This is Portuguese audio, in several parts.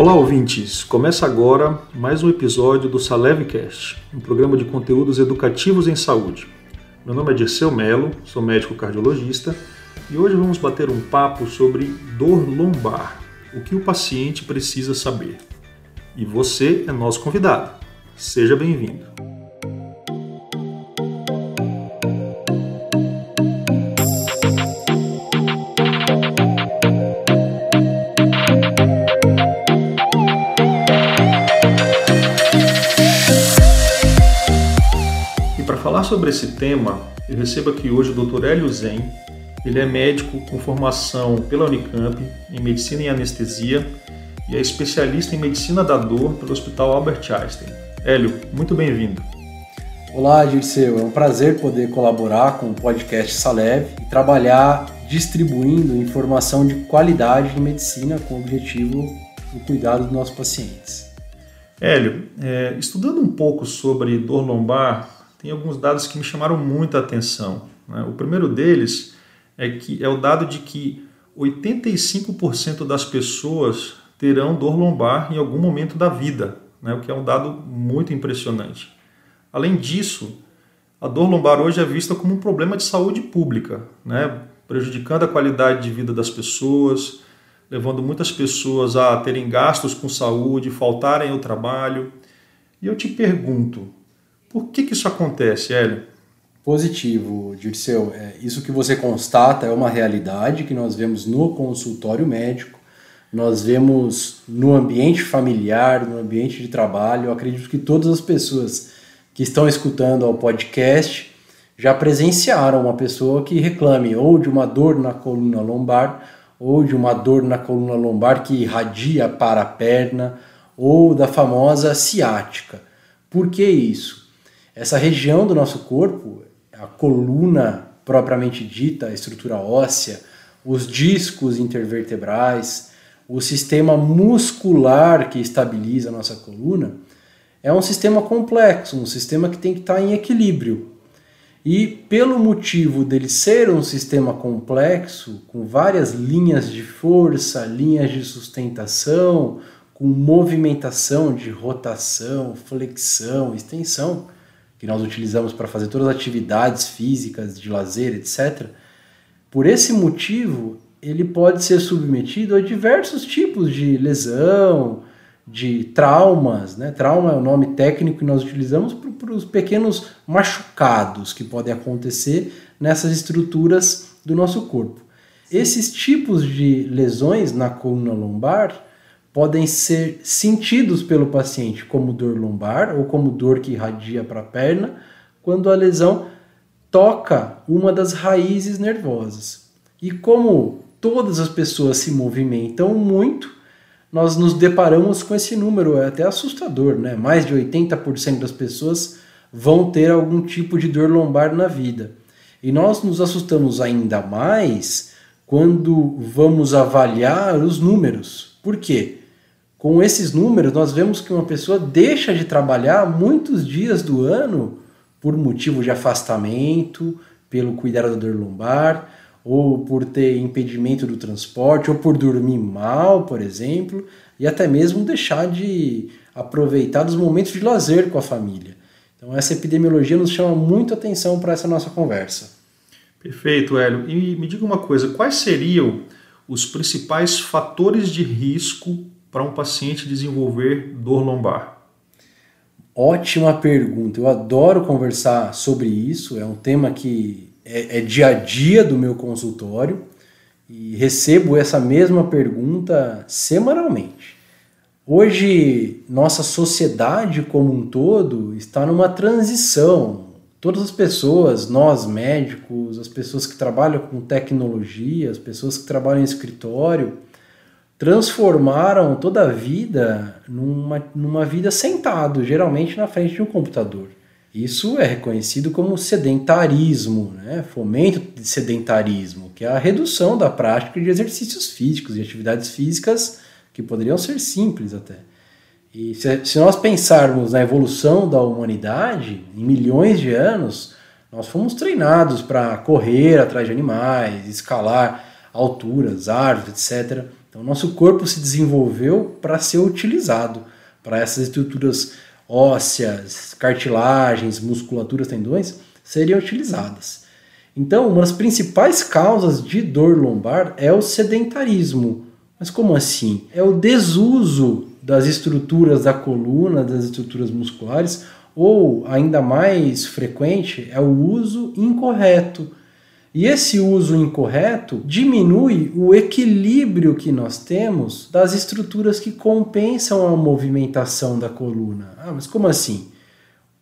Olá, ouvintes! Começa agora mais um episódio do Salevcast, um programa de conteúdos educativos em saúde. Meu nome é Dirceu Melo, sou médico cardiologista e hoje vamos bater um papo sobre dor lombar, o que o paciente precisa saber. E você é nosso convidado. Seja bem-vindo. Sobre esse tema, eu recebo aqui hoje o Dr. Hélio Zen. Ele é médico com formação pela Unicamp em Medicina e Anestesia e é especialista em Medicina da Dor pelo Hospital Albert Einstein. Hélio, muito bem-vindo. Olá, Dirceu. É um prazer poder colaborar com o podcast Salev e trabalhar distribuindo informação de qualidade em medicina com o objetivo do cuidado dos nossos pacientes. Hélio, é, estudando um pouco sobre dor lombar, tem alguns dados que me chamaram muita atenção. Né? O primeiro deles é, que, é o dado de que 85% das pessoas terão dor lombar em algum momento da vida, né? o que é um dado muito impressionante. Além disso, a dor lombar hoje é vista como um problema de saúde pública, né? prejudicando a qualidade de vida das pessoas, levando muitas pessoas a terem gastos com saúde, faltarem ao trabalho. E eu te pergunto, por que, que isso acontece, Hélio? Positivo, Dirceu. É, isso que você constata é uma realidade que nós vemos no consultório médico, nós vemos no ambiente familiar, no ambiente de trabalho. Eu acredito que todas as pessoas que estão escutando ao podcast já presenciaram uma pessoa que reclame ou de uma dor na coluna lombar, ou de uma dor na coluna lombar que irradia para a perna, ou da famosa ciática. Por que isso? Essa região do nosso corpo, a coluna propriamente dita, a estrutura óssea, os discos intervertebrais, o sistema muscular que estabiliza a nossa coluna, é um sistema complexo, um sistema que tem que estar em equilíbrio. E pelo motivo dele ser um sistema complexo, com várias linhas de força, linhas de sustentação, com movimentação de rotação, flexão, extensão, que nós utilizamos para fazer todas as atividades físicas, de lazer, etc. Por esse motivo, ele pode ser submetido a diversos tipos de lesão, de traumas. Né? Trauma é o nome técnico que nós utilizamos para os pequenos machucados que podem acontecer nessas estruturas do nosso corpo. Esses tipos de lesões na coluna lombar podem ser sentidos pelo paciente como dor lombar ou como dor que irradia para a perna, quando a lesão toca uma das raízes nervosas. E como todas as pessoas se movimentam muito, nós nos deparamos com esse número, é até assustador, né? Mais de 80% das pessoas vão ter algum tipo de dor lombar na vida. E nós nos assustamos ainda mais quando vamos avaliar os números. Por quê? Com esses números, nós vemos que uma pessoa deixa de trabalhar muitos dias do ano por motivo de afastamento, pelo cuidado da dor lombar, ou por ter impedimento do transporte, ou por dormir mal, por exemplo, e até mesmo deixar de aproveitar os momentos de lazer com a família. Então, essa epidemiologia nos chama muito atenção para essa nossa conversa. Perfeito, Hélio. E me diga uma coisa: quais seriam os principais fatores de risco para um paciente desenvolver dor lombar? Ótima pergunta. Eu adoro conversar sobre isso. É um tema que é, é dia a dia do meu consultório e recebo essa mesma pergunta semanalmente. Hoje, nossa sociedade como um todo está numa transição. Todas as pessoas, nós médicos, as pessoas que trabalham com tecnologia, as pessoas que trabalham em escritório, transformaram toda a vida numa, numa vida sentado, geralmente na frente de um computador. Isso é reconhecido como sedentarismo, né? fomento de sedentarismo, que é a redução da prática de exercícios físicos e atividades físicas que poderiam ser simples até. E se, se nós pensarmos na evolução da humanidade, em milhões de anos, nós fomos treinados para correr atrás de animais, escalar alturas, árvores, etc Então, nosso corpo se desenvolveu para ser utilizado para essas estruturas ósseas, cartilagens, musculaturas, tendões seriam utilizadas. Então, uma das principais causas de dor lombar é o sedentarismo. Mas como assim? É o desuso das estruturas da coluna, das estruturas musculares, ou ainda mais frequente, é o uso incorreto. E esse uso incorreto diminui o equilíbrio que nós temos das estruturas que compensam a movimentação da coluna. Ah, mas como assim?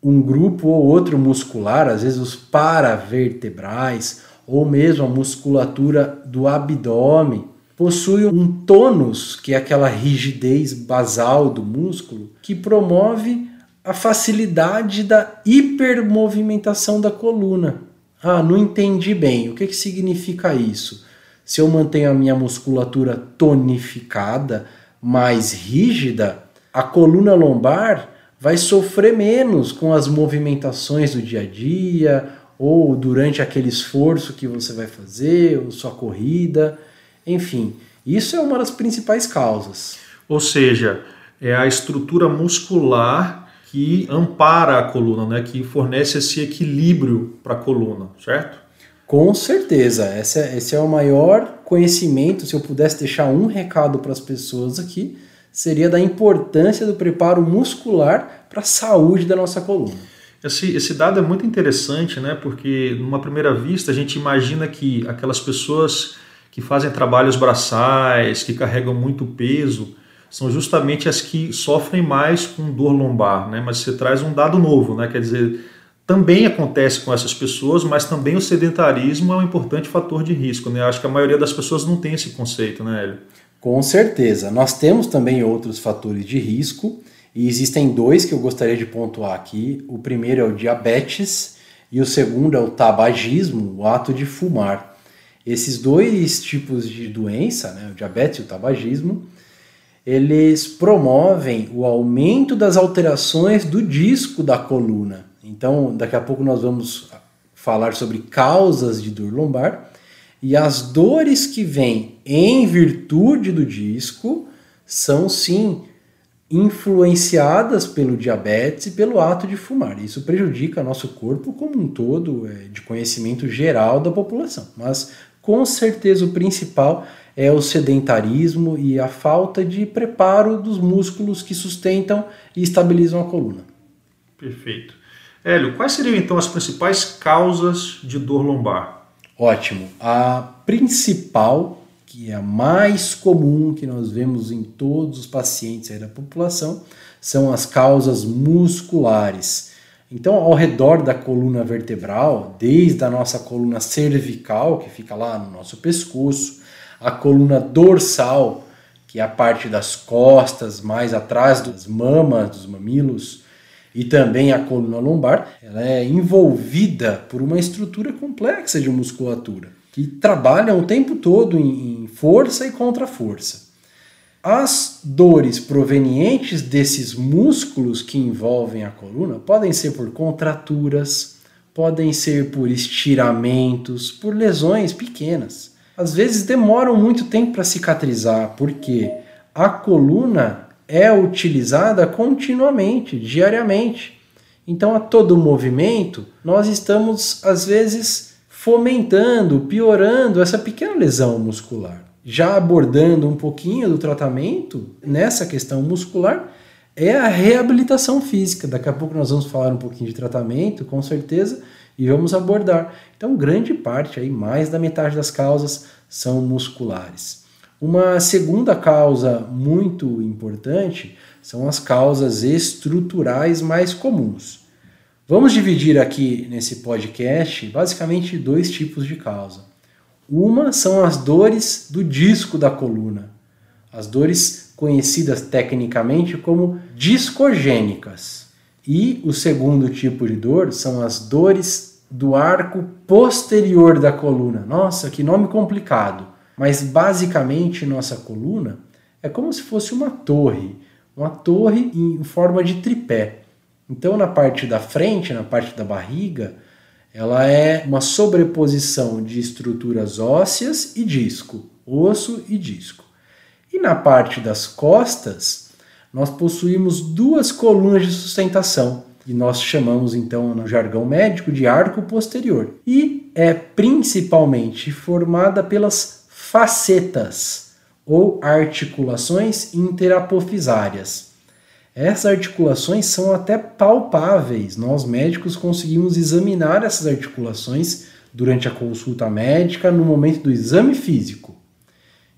Um grupo ou outro muscular, às vezes os paravertebrais, ou mesmo a musculatura do abdômen, possui um tônus, que é aquela rigidez basal do músculo, que promove a facilidade da hipermovimentação da coluna. Ah, não entendi bem. O que, que significa isso? Se eu mantenho a minha musculatura tonificada, mais rígida, a coluna lombar vai sofrer menos com as movimentações do dia a dia ou durante aquele esforço que você vai fazer, ou sua corrida, enfim. Isso é uma das principais causas. Ou seja, é a estrutura muscular que ampara a coluna, né, que fornece esse equilíbrio para a coluna, certo? Com certeza, esse é, esse é o maior conhecimento. Se eu pudesse deixar um recado para as pessoas aqui, seria da importância do preparo muscular para a saúde da nossa coluna. Esse, esse dado é muito interessante, né? Porque numa primeira vista a gente imagina que aquelas pessoas que fazem trabalhos braçais, que carregam muito peso, são justamente as que sofrem mais com dor lombar, né? Mas você traz um dado novo, né? Quer dizer, também acontece com essas pessoas, mas também o sedentarismo é um importante fator de risco, né? Acho que a maioria das pessoas não tem esse conceito, né, Hélio? Com certeza. Nós temos também outros fatores de risco, e existem dois que eu gostaria de pontuar aqui. O primeiro é o diabetes e o segundo é o tabagismo, o ato de fumar. Esses dois tipos de doença, né, o diabetes e o tabagismo, eles promovem o aumento das alterações do disco da coluna. Então, daqui a pouco nós vamos falar sobre causas de dor lombar e as dores que vêm em virtude do disco são sim influenciadas pelo diabetes e pelo ato de fumar. Isso prejudica nosso corpo como um todo, é, de conhecimento geral da população. Mas com certeza o principal é o sedentarismo e a falta de preparo dos músculos que sustentam e estabilizam a coluna. Perfeito. Hélio, quais seriam então as principais causas de dor lombar? Ótimo. A principal, que é a mais comum que nós vemos em todos os pacientes da população, são as causas musculares. Então, ao redor da coluna vertebral, desde a nossa coluna cervical, que fica lá no nosso pescoço, a coluna dorsal, que é a parte das costas, mais atrás das mamas, dos mamilos, e também a coluna lombar, ela é envolvida por uma estrutura complexa de musculatura, que trabalha o tempo todo em força e contra força. As dores provenientes desses músculos que envolvem a coluna podem ser por contraturas, podem ser por estiramentos, por lesões pequenas às vezes demoram muito tempo para cicatrizar, porque a coluna é utilizada continuamente, diariamente. Então, a todo movimento, nós estamos, às vezes, fomentando, piorando essa pequena lesão muscular. Já abordando um pouquinho do tratamento nessa questão muscular, é a reabilitação física. Daqui a pouco nós vamos falar um pouquinho de tratamento, com certeza, e vamos abordar. Então, grande parte, aí, mais da metade das causas são musculares. Uma segunda causa muito importante são as causas estruturais mais comuns. Vamos dividir aqui nesse podcast basicamente dois tipos de causa. Uma são as dores do disco da coluna, as dores conhecidas tecnicamente como discogênicas. E o segundo tipo de dor são as dores do arco posterior da coluna. Nossa, que nome complicado! Mas basicamente nossa coluna é como se fosse uma torre, uma torre em forma de tripé. Então na parte da frente, na parte da barriga, ela é uma sobreposição de estruturas ósseas e disco, osso e disco. E na parte das costas, nós possuímos duas colunas de sustentação, e nós chamamos então no jargão médico de arco posterior. E é principalmente formada pelas facetas ou articulações interapofisárias. Essas articulações são até palpáveis. Nós médicos conseguimos examinar essas articulações durante a consulta médica no momento do exame físico.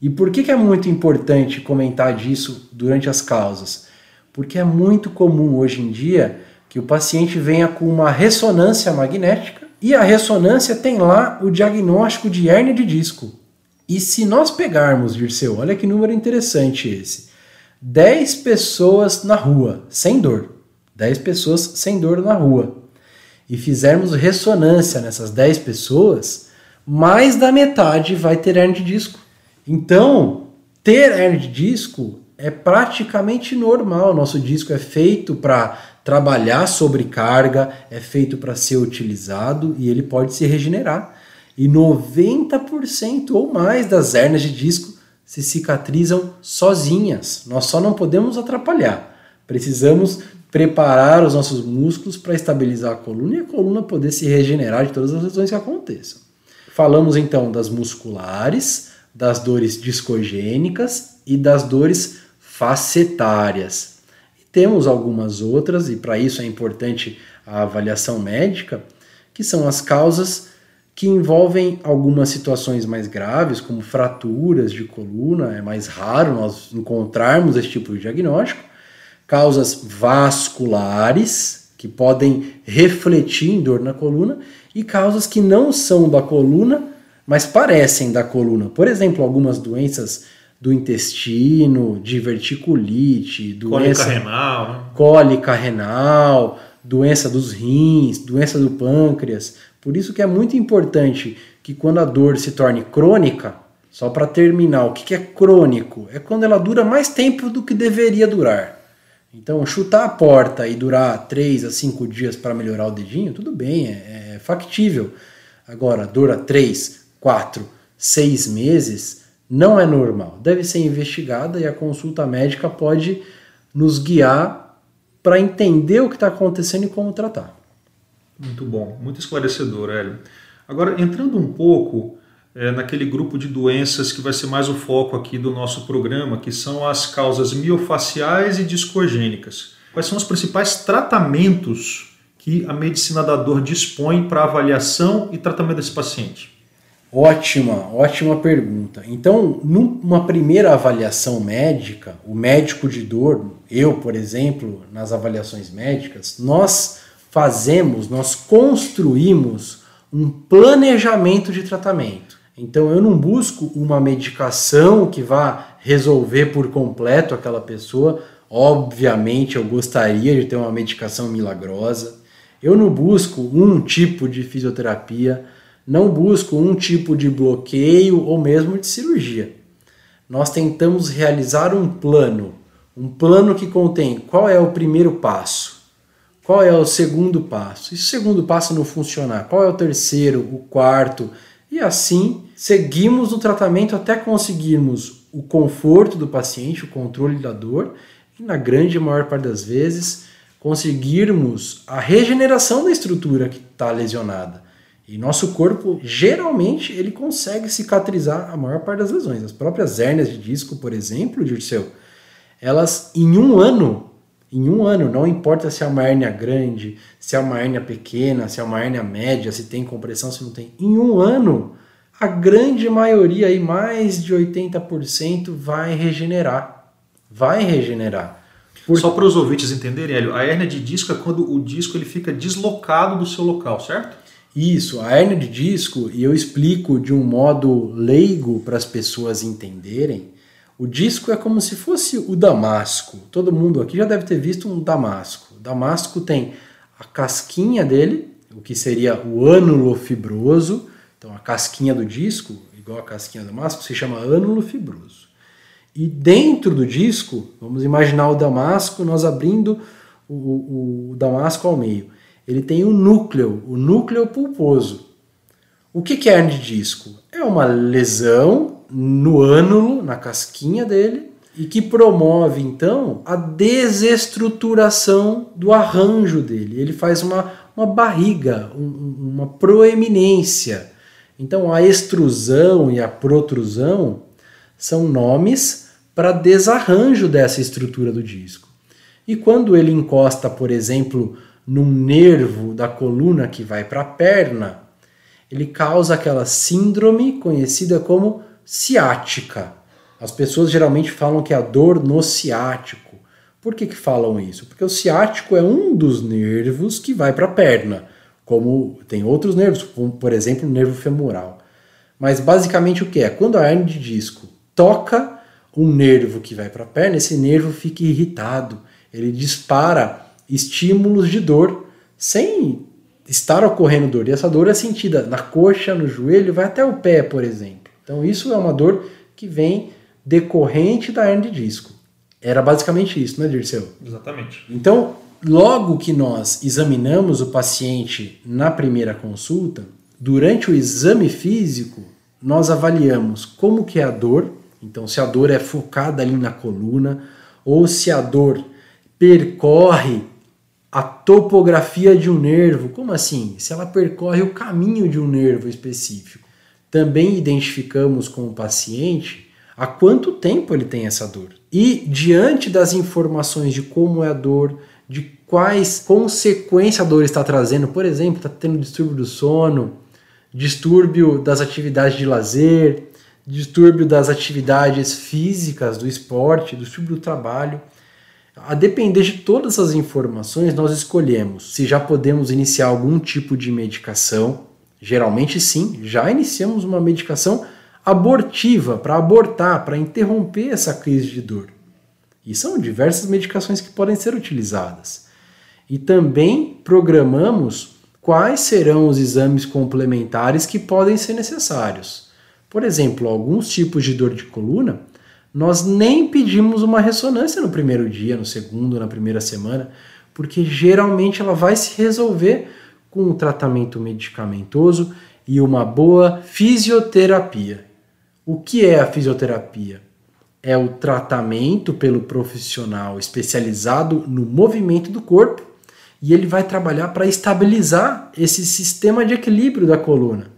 E por que, que é muito importante comentar disso durante as causas? Porque é muito comum hoje em dia que o paciente venha com uma ressonância magnética e a ressonância tem lá o diagnóstico de hernia de disco. E se nós pegarmos, Dirceu, olha que número interessante esse: 10 pessoas na rua, sem dor. 10 pessoas sem dor na rua. E fizermos ressonância nessas 10 pessoas, mais da metade vai ter hernia de disco. Então, ter hernia de disco é praticamente normal. Nosso disco é feito para trabalhar sobre carga, é feito para ser utilizado e ele pode se regenerar. E 90% ou mais das hernias de disco se cicatrizam sozinhas. Nós só não podemos atrapalhar. Precisamos preparar os nossos músculos para estabilizar a coluna e a coluna poder se regenerar de todas as lesões que aconteçam. Falamos então das musculares, das dores discogênicas e das dores facetárias. Temos algumas outras, e para isso é importante a avaliação médica, que são as causas que envolvem algumas situações mais graves, como fraturas de coluna, é mais raro nós encontrarmos esse tipo de diagnóstico, causas vasculares, que podem refletir em dor na coluna, e causas que não são da coluna, mas parecem da coluna. Por exemplo, algumas doenças do intestino, diverticulite, doença cólica renal, né? cólica renal, doença dos rins, doença do pâncreas. Por isso que é muito importante que quando a dor se torne crônica, só para terminar, o que é crônico? É quando ela dura mais tempo do que deveria durar. Então, chutar a porta e durar 3 a 5 dias para melhorar o dedinho, tudo bem, é, é factível. Agora, dura 3, quatro, seis meses, não é normal. Deve ser investigada e a consulta médica pode nos guiar para entender o que está acontecendo e como tratar. Muito bom, muito esclarecedor, Hélio. Agora, entrando um pouco é, naquele grupo de doenças que vai ser mais o foco aqui do nosso programa, que são as causas miofaciais e discogênicas. Quais são os principais tratamentos que a medicina da dor dispõe para avaliação e tratamento desse paciente? Ótima, ótima pergunta. Então, numa primeira avaliação médica, o médico de dor, eu, por exemplo, nas avaliações médicas, nós fazemos, nós construímos um planejamento de tratamento. Então, eu não busco uma medicação que vá resolver por completo aquela pessoa. Obviamente, eu gostaria de ter uma medicação milagrosa. Eu não busco um tipo de fisioterapia não busco um tipo de bloqueio ou mesmo de cirurgia. Nós tentamos realizar um plano, um plano que contém qual é o primeiro passo, qual é o segundo passo, e se o segundo passo não funcionar, qual é o terceiro, o quarto, e assim seguimos no tratamento até conseguirmos o conforto do paciente, o controle da dor, e na grande maior parte das vezes conseguirmos a regeneração da estrutura que está lesionada. E nosso corpo, geralmente, ele consegue cicatrizar a maior parte das lesões. As próprias hérnias de disco, por exemplo, Dirceu, elas em um ano, em um ano, não importa se é uma hérnia grande, se é uma hérnia pequena, se é uma hérnia média, se tem compressão, se não tem, em um ano, a grande maioria, aí, mais de 80%, vai regenerar. Vai regenerar. Por... Só para os ouvintes entenderem, Hélio, a hérnia de disco é quando o disco ele fica deslocado do seu local, certo? Isso, a hernia de disco, e eu explico de um modo leigo para as pessoas entenderem, o disco é como se fosse o damasco. Todo mundo aqui já deve ter visto um damasco. O damasco tem a casquinha dele, o que seria o ânulo fibroso. Então a casquinha do disco, igual a casquinha do damasco, se chama ânulo fibroso. E dentro do disco, vamos imaginar o damasco, nós abrindo o, o, o damasco ao meio ele tem o núcleo, o núcleo pulposo. O que é hernia de disco? É uma lesão no ânulo, na casquinha dele, e que promove então a desestruturação do arranjo dele. Ele faz uma, uma barriga, um, uma proeminência. Então a extrusão e a protrusão são nomes para desarranjo dessa estrutura do disco. E quando ele encosta, por exemplo, num nervo da coluna que vai para a perna, ele causa aquela síndrome conhecida como ciática. As pessoas geralmente falam que é a dor no ciático. Por que, que falam isso? Porque o ciático é um dos nervos que vai para a perna, como tem outros nervos, como por exemplo o nervo femoral. Mas basicamente o que é? Quando a hernia de disco toca um nervo que vai para a perna, esse nervo fica irritado, ele dispara estímulos de dor sem estar ocorrendo dor. E essa dor é sentida na coxa, no joelho, vai até o pé, por exemplo. Então isso é uma dor que vem decorrente da hernia de disco. Era basicamente isso, né, Dirceu? Exatamente. Então, logo que nós examinamos o paciente na primeira consulta, durante o exame físico, nós avaliamos como que é a dor, então se a dor é focada ali na coluna, ou se a dor percorre a topografia de um nervo. Como assim? Se ela percorre o caminho de um nervo específico. Também identificamos com o paciente há quanto tempo ele tem essa dor. E diante das informações de como é a dor, de quais consequências a dor está trazendo, por exemplo, está tendo distúrbio do sono, distúrbio das atividades de lazer, distúrbio das atividades físicas, do esporte, distúrbio do trabalho. A depender de todas as informações, nós escolhemos se já podemos iniciar algum tipo de medicação. Geralmente, sim, já iniciamos uma medicação abortiva, para abortar, para interromper essa crise de dor. E são diversas medicações que podem ser utilizadas. E também programamos quais serão os exames complementares que podem ser necessários. Por exemplo, alguns tipos de dor de coluna, nós nem pedimos uma ressonância no primeiro dia, no segundo, na primeira semana, porque geralmente ela vai se resolver com um tratamento medicamentoso e uma boa fisioterapia. O que é a fisioterapia? É o tratamento pelo profissional especializado no movimento do corpo e ele vai trabalhar para estabilizar esse sistema de equilíbrio da coluna.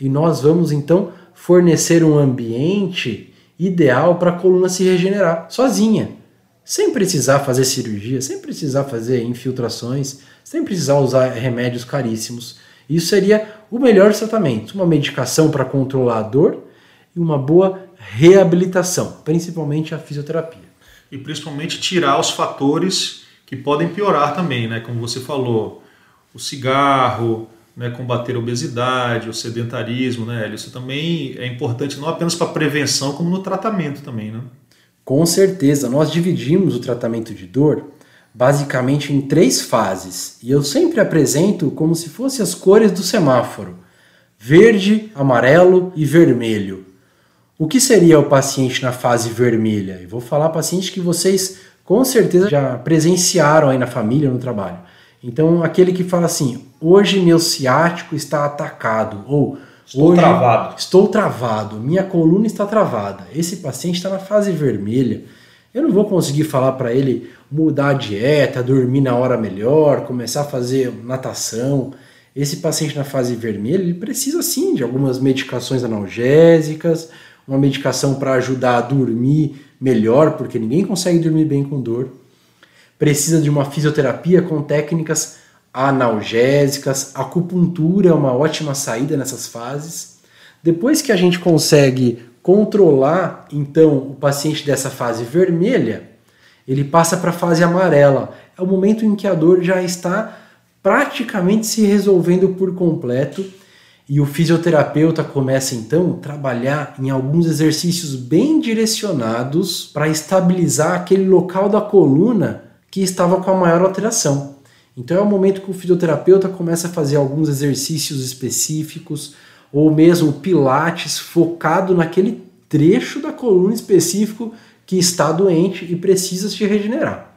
E nós vamos então fornecer um ambiente ideal para a coluna se regenerar sozinha, sem precisar fazer cirurgia, sem precisar fazer infiltrações, sem precisar usar remédios caríssimos. Isso seria o melhor tratamento, uma medicação para controlar a dor e uma boa reabilitação, principalmente a fisioterapia. E principalmente tirar os fatores que podem piorar também, né? Como você falou, o cigarro, né, combater a obesidade, o sedentarismo, né, Isso também é importante não apenas para prevenção, como no tratamento também, né? Com certeza, nós dividimos o tratamento de dor basicamente em três fases, e eu sempre apresento como se fossem as cores do semáforo: verde, amarelo e vermelho. O que seria o paciente na fase vermelha? Eu vou falar paciente que vocês com certeza já presenciaram aí na família, no trabalho. Então, aquele que fala assim: hoje meu ciático está atacado, ou estou travado. Estou travado, minha coluna está travada. Esse paciente está na fase vermelha. Eu não vou conseguir falar para ele mudar a dieta, dormir na hora melhor, começar a fazer natação. Esse paciente na fase vermelha, ele precisa sim de algumas medicações analgésicas, uma medicação para ajudar a dormir melhor, porque ninguém consegue dormir bem com dor. Precisa de uma fisioterapia com técnicas analgésicas, acupuntura é uma ótima saída nessas fases. Depois que a gente consegue controlar então o paciente dessa fase vermelha, ele passa para a fase amarela. É o momento em que a dor já está praticamente se resolvendo por completo e o fisioterapeuta começa então a trabalhar em alguns exercícios bem direcionados para estabilizar aquele local da coluna que estava com a maior alteração. Então é o momento que o fisioterapeuta começa a fazer alguns exercícios específicos ou mesmo pilates focado naquele trecho da coluna específico que está doente e precisa se regenerar.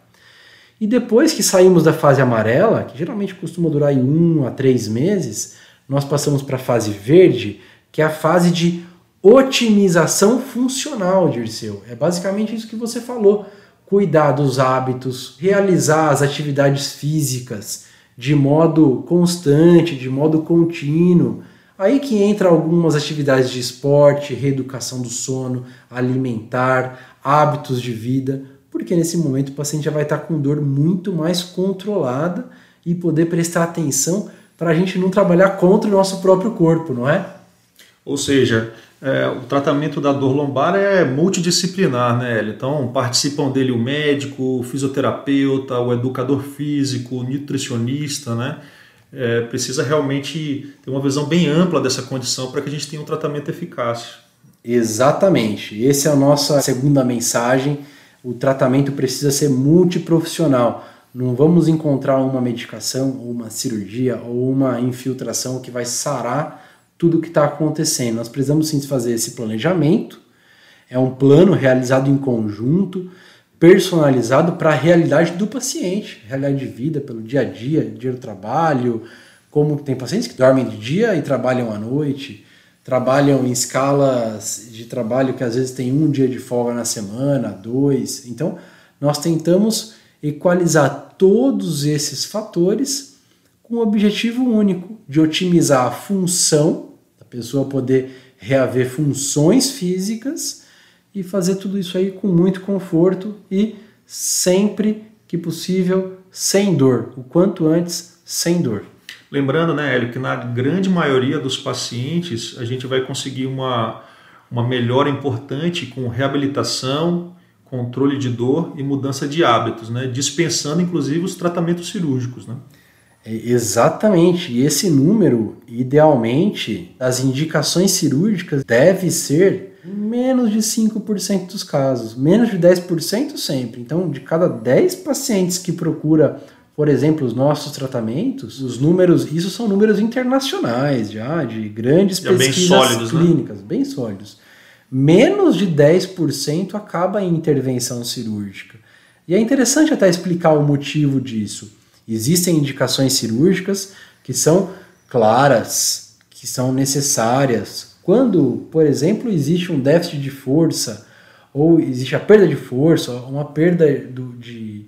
E depois que saímos da fase amarela, que geralmente costuma durar um a três meses, nós passamos para a fase verde, que é a fase de otimização funcional, Dirceu. É basicamente isso que você falou. Cuidar dos hábitos, realizar as atividades físicas de modo constante, de modo contínuo. Aí que entra algumas atividades de esporte, reeducação do sono, alimentar, hábitos de vida, porque nesse momento o paciente já vai estar com dor muito mais controlada e poder prestar atenção para a gente não trabalhar contra o nosso próprio corpo, não é? Ou seja, é, o tratamento da dor lombar é multidisciplinar, né? Então participam dele o médico, o fisioterapeuta, o educador físico, o nutricionista, né? É, precisa realmente ter uma visão bem ampla dessa condição para que a gente tenha um tratamento eficaz. Exatamente. Essa é a nossa segunda mensagem. O tratamento precisa ser multiprofissional. Não vamos encontrar uma medicação, ou uma cirurgia, ou uma infiltração que vai sarar tudo o que está acontecendo. Nós precisamos sim fazer esse planejamento. É um plano realizado em conjunto, personalizado para a realidade do paciente, realidade de vida, pelo dia a dia, dia do trabalho. Como tem pacientes que dormem de dia e trabalham à noite, trabalham em escalas de trabalho que às vezes tem um dia de folga na semana, dois. Então, nós tentamos equalizar todos esses fatores com o objetivo único de otimizar a função pessoa poder reaver funções físicas e fazer tudo isso aí com muito conforto e sempre que possível sem dor, o quanto antes sem dor. Lembrando, né, Hélio, que na grande maioria dos pacientes a gente vai conseguir uma, uma melhora importante com reabilitação controle de dor e mudança de hábitos, né? dispensando inclusive os tratamentos cirúrgicos. Né? É, exatamente, e esse número, idealmente, das indicações cirúrgicas deve ser menos de 5% dos casos, menos de 10% sempre. Então, de cada 10 pacientes que procura, por exemplo, os nossos tratamentos, os números, isso são números internacionais já, de grandes já pesquisas bem sólidos, né? clínicas, né? bem sólidos menos de 10% acaba em intervenção cirúrgica. E é interessante até explicar o motivo disso. Existem indicações cirúrgicas que são claras, que são necessárias. Quando, por exemplo, existe um déficit de força, ou existe a perda de força, uma perda do, de,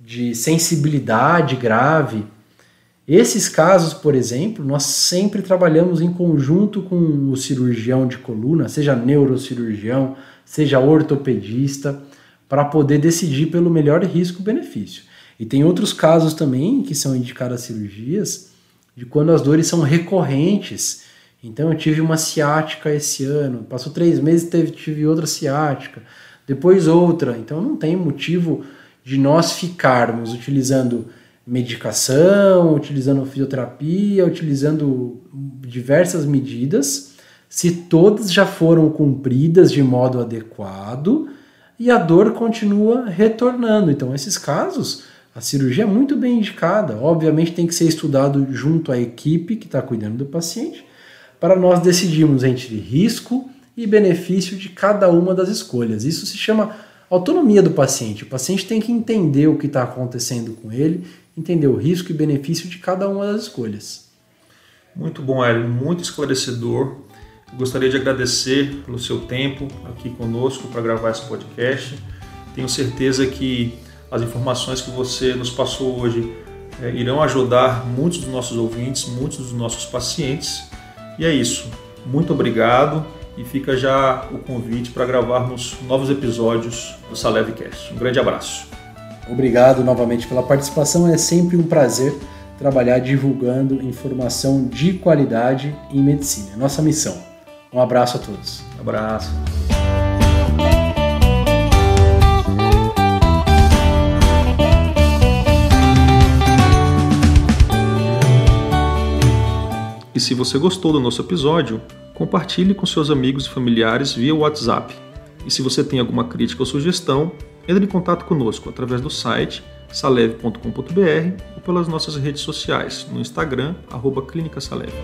de sensibilidade grave, esses casos, por exemplo, nós sempre trabalhamos em conjunto com o cirurgião de coluna, seja neurocirurgião, seja ortopedista, para poder decidir pelo melhor risco-benefício. E tem outros casos também que são indicadas cirurgias de quando as dores são recorrentes. Então eu tive uma ciática esse ano, passou três meses teve tive outra ciática, depois outra. Então não tem motivo de nós ficarmos utilizando medicação, utilizando fisioterapia, utilizando diversas medidas, se todas já foram cumpridas de modo adequado e a dor continua retornando. Então, esses casos, a cirurgia é muito bem indicada. Obviamente, tem que ser estudado junto à equipe que está cuidando do paciente para nós decidirmos entre risco e benefício de cada uma das escolhas. Isso se chama autonomia do paciente. O paciente tem que entender o que está acontecendo com ele entender o risco e benefício de cada uma das escolhas. Muito bom, Hélio, muito esclarecedor. Gostaria de agradecer pelo seu tempo aqui conosco para gravar esse podcast. Tenho certeza que as informações que você nos passou hoje é, irão ajudar muitos dos nossos ouvintes, muitos dos nossos pacientes. E é isso. Muito obrigado e fica já o convite para gravarmos novos episódios do Salevcast. Um grande abraço. Obrigado novamente pela participação. É sempre um prazer trabalhar divulgando informação de qualidade em medicina. É nossa missão. Um abraço a todos. Um abraço. Se você gostou do nosso episódio, compartilhe com seus amigos e familiares via WhatsApp. E se você tem alguma crítica ou sugestão, entre em contato conosco através do site saleve.com.br ou pelas nossas redes sociais, no Instagram, arroba Clínica Saleve.